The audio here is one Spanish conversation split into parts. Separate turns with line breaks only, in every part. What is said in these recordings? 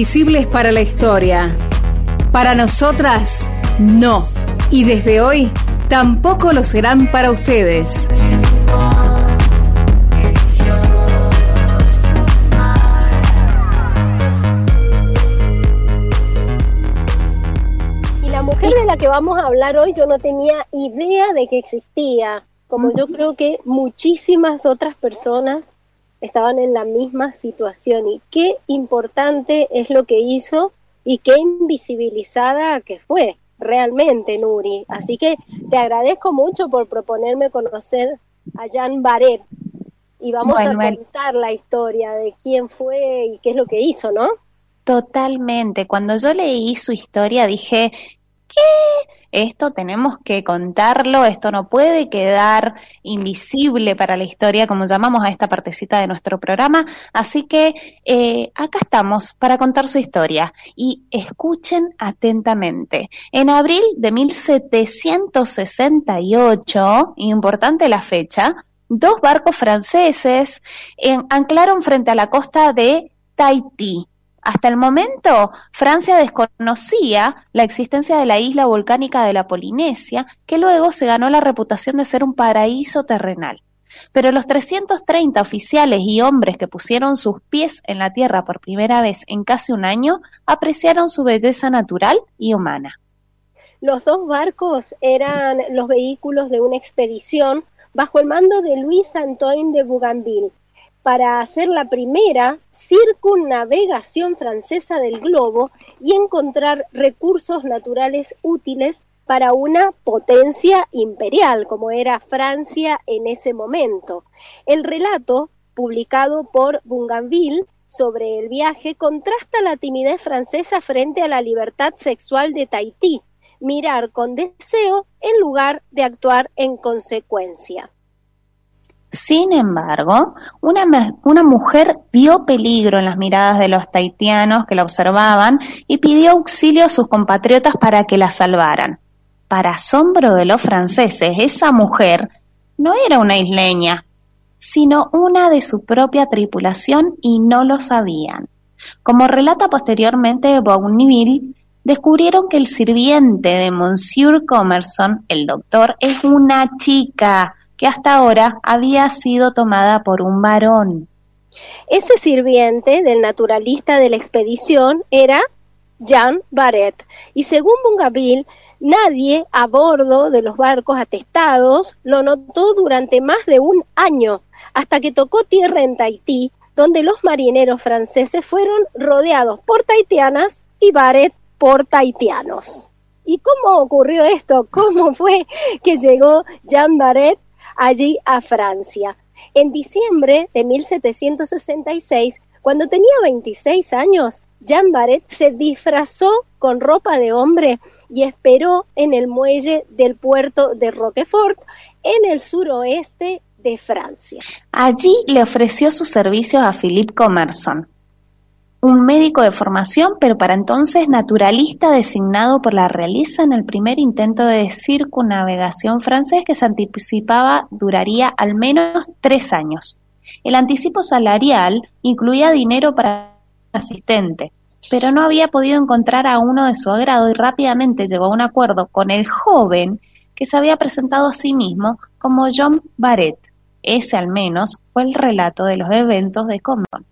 invisibles para la historia. Para nosotras, no. Y desde hoy, tampoco lo serán para ustedes.
Y la mujer de la que vamos a hablar hoy yo no tenía idea de que existía, como yo creo que muchísimas otras personas estaban en la misma situación y qué importante es lo que hizo y qué invisibilizada que fue realmente Nuri. Así que te agradezco mucho por proponerme conocer a Jan Baret y vamos a contar la historia de quién fue y qué es lo que hizo, ¿no?
Totalmente. Cuando yo leí su historia dije, ¿qué? Esto tenemos que contarlo, esto no puede quedar invisible para la historia, como llamamos a esta partecita de nuestro programa. Así que eh, acá estamos para contar su historia y escuchen atentamente. En abril de 1768, importante la fecha, dos barcos franceses anclaron frente a la costa de Tahití hasta el momento, Francia desconocía la existencia de la isla volcánica de la Polinesia, que luego se ganó la reputación de ser un paraíso terrenal. Pero los 330 oficiales y hombres que pusieron sus pies en la tierra por primera vez en casi un año apreciaron su belleza natural y humana.
Los dos barcos eran los vehículos de una expedición bajo el mando de Luis Antoine de Bougainville, para hacer la primera circunnavegación francesa del globo y encontrar recursos naturales útiles para una potencia imperial como era Francia en ese momento. El relato, publicado por Bougainville sobre el viaje, contrasta la timidez francesa frente a la libertad sexual de Tahití, mirar con deseo en lugar de actuar en consecuencia.
Sin embargo, una, mujer vio peligro en las miradas de los taitianos que la observaban y pidió auxilio a sus compatriotas para que la salvaran. Para asombro de los franceses, esa mujer no era una isleña, sino una de su propia tripulación y no lo sabían. Como relata posteriormente Bourneville, descubrieron que el sirviente de Monsieur Commerson, el doctor, es una chica, que hasta ahora había sido tomada por un varón.
Ese sirviente del naturalista de la expedición era Jean Barret, y según Bungaville, nadie a bordo de los barcos atestados lo notó durante más de un año, hasta que tocó tierra en Tahití, donde los marineros franceses fueron rodeados por taitianas y Barret por taitianos. ¿Y cómo ocurrió esto? ¿Cómo fue que llegó Jean Barret allí a Francia. En diciembre de 1766, cuando tenía 26 años, Jean Barret se disfrazó con ropa de hombre y esperó en el muelle del puerto de Roquefort, en el suroeste de Francia.
Allí le ofreció sus servicios a Philippe Commerson, un médico de formación, pero para entonces naturalista designado por la realeza en el primer intento de circunnavegación francés que se anticipaba duraría al menos tres años. El anticipo salarial incluía dinero para asistente, pero no había podido encontrar a uno de su agrado y rápidamente llegó a un acuerdo con el joven que se había presentado a sí mismo como John Barrett. Ese al menos fue el relato de los eventos de Compton.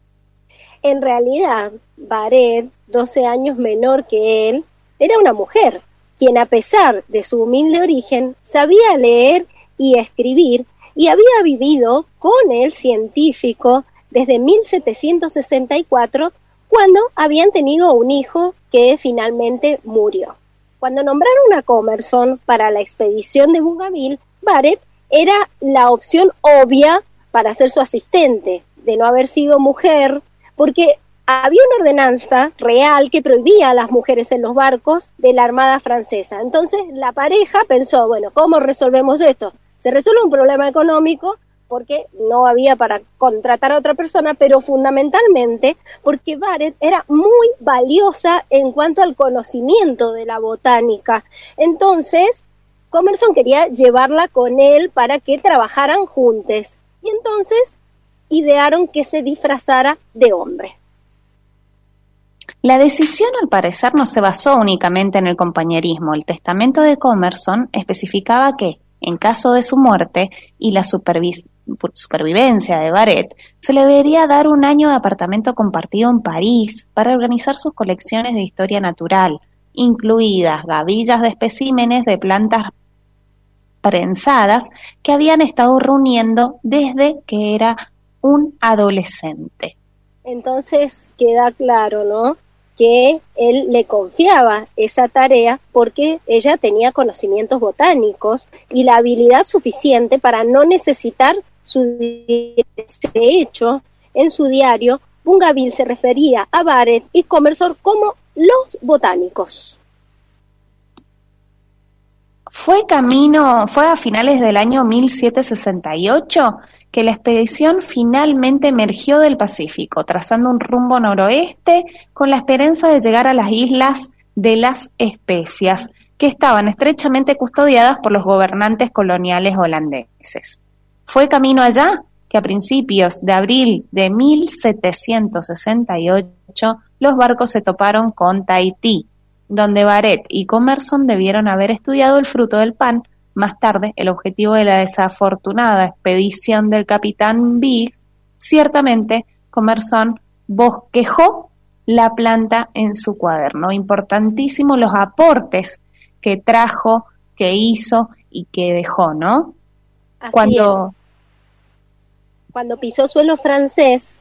En realidad, Baret, 12 años menor que él, era una mujer, quien a pesar de su humilde origen sabía leer y escribir y había vivido con el científico desde 1764 cuando habían tenido un hijo que finalmente murió. Cuando nombraron a Comerson para la expedición de Bougainville, Barrett era la opción obvia para ser su asistente, de no haber sido mujer, porque había una ordenanza real que prohibía a las mujeres en los barcos de la Armada Francesa. Entonces la pareja pensó, bueno, ¿cómo resolvemos esto? Se resuelve un problema económico porque no había para contratar a otra persona, pero fundamentalmente porque Barrett era muy valiosa en cuanto al conocimiento de la botánica. Entonces, Comerson quería llevarla con él para que trabajaran juntos. Y entonces idearon que se disfrazara de hombre.
La decisión, al parecer, no se basó únicamente en el compañerismo. El testamento de Comerson especificaba que, en caso de su muerte y la supervivencia de Barrett, se le debería dar un año de apartamento compartido en París para organizar sus colecciones de historia natural, incluidas gavillas de especímenes de plantas prensadas que habían estado reuniendo desde que era un adolescente.
Entonces queda claro, ¿no? que él le confiaba esa tarea porque ella tenía conocimientos botánicos y la habilidad suficiente para no necesitar su De hecho, en su diario, Bungaville se refería a Barrett y Comersor como los botánicos.
Fue camino, fue a finales del año 1768 que la expedición finalmente emergió del Pacífico, trazando un rumbo noroeste con la esperanza de llegar a las islas de las especias, que estaban estrechamente custodiadas por los gobernantes coloniales holandeses. Fue camino allá que a principios de abril de 1768 los barcos se toparon con Tahití, donde Barrett y Comerson debieron haber estudiado el fruto del pan. Más tarde, el objetivo de la desafortunada expedición del capitán Big, ciertamente, Comerson bosquejó la planta en su cuaderno. Importantísimo los aportes que trajo, que hizo y que dejó, ¿no?
Cuando... Cuando pisó suelo francés,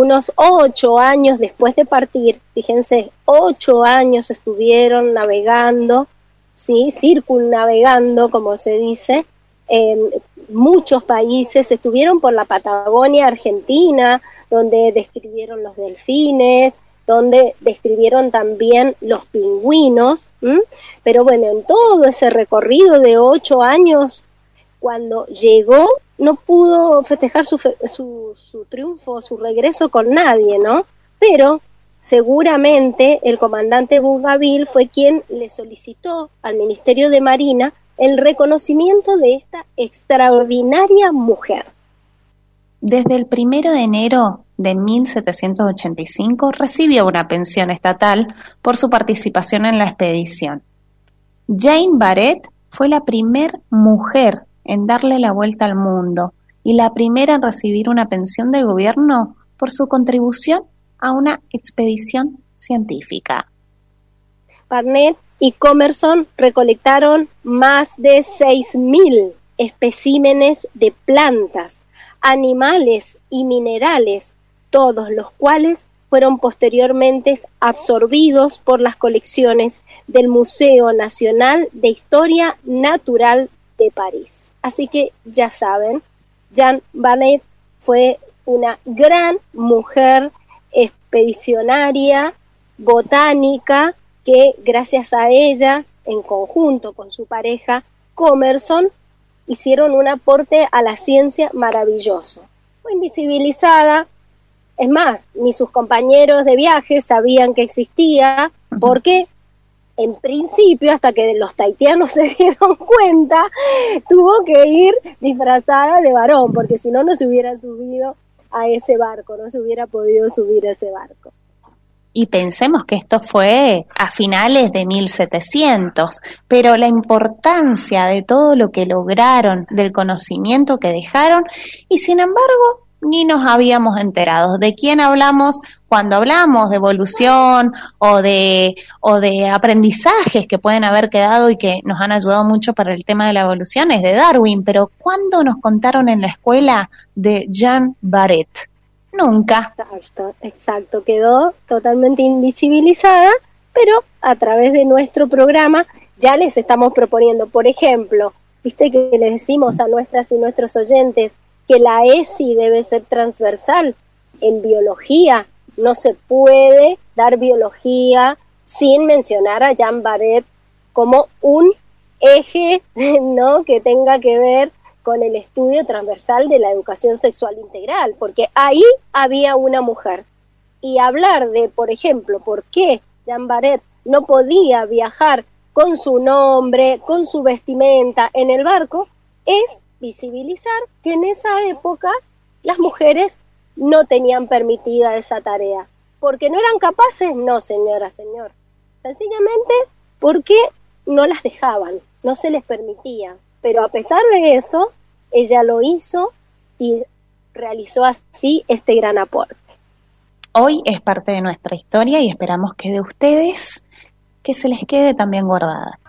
unos ocho años después de partir, fíjense, ocho años estuvieron navegando, ¿sí? circunnavegando, como se dice, en muchos países, estuvieron por la Patagonia Argentina, donde describieron los delfines, donde describieron también los pingüinos, pero bueno, en todo ese recorrido de ocho años, cuando llegó no pudo festejar su, su, su triunfo, su regreso con nadie, ¿no? Pero seguramente el comandante Bougainville fue quien le solicitó al Ministerio de Marina el reconocimiento de esta extraordinaria mujer.
Desde el primero de enero de 1785 recibió una pensión estatal por su participación en la expedición. Jane Barrett fue la primer mujer en darle la vuelta al mundo y la primera en recibir una pensión del gobierno por su contribución a una expedición científica.
Barnett y Comerson recolectaron más de 6.000 especímenes de plantas, animales y minerales, todos los cuales fueron posteriormente absorbidos por las colecciones del Museo Nacional de Historia Natural de París. Así que ya saben, Jean Barnett fue una gran mujer expedicionaria, botánica, que gracias a ella, en conjunto con su pareja Comerson, hicieron un aporte a la ciencia maravilloso. Fue invisibilizada, es más, ni sus compañeros de viaje sabían que existía. ¿Por qué? En principio, hasta que los taitianos se dieron cuenta, tuvo que ir disfrazada de varón, porque si no, no se hubiera subido a ese barco, no se hubiera podido subir a ese barco.
Y pensemos que esto fue a finales de 1700, pero la importancia de todo lo que lograron, del conocimiento que dejaron, y sin embargo ni nos habíamos enterado. ¿De quién hablamos cuando hablamos de evolución o de, o de aprendizajes que pueden haber quedado y que nos han ayudado mucho para el tema de la evolución? Es de Darwin, pero ¿cuándo nos contaron en la escuela de Jean Barrett? Nunca.
Exacto, exacto. Quedó totalmente invisibilizada, pero a través de nuestro programa ya les estamos proponiendo, por ejemplo, viste que les decimos a nuestras y nuestros oyentes, que la ESI debe ser transversal. En biología no se puede dar biología sin mencionar a Jean Barret como un eje ¿no? que tenga que ver con el estudio transversal de la educación sexual integral, porque ahí había una mujer. Y hablar de, por ejemplo, por qué Jean Barret no podía viajar con su nombre, con su vestimenta en el barco, es visibilizar que en esa época las mujeres no tenían permitida esa tarea. porque no eran capaces, no señora, señor. Sencillamente porque no las dejaban, no se les permitía. Pero a pesar de eso, ella lo hizo y realizó así este gran aporte.
Hoy es parte de nuestra historia y esperamos que de ustedes que se les quede también guardada.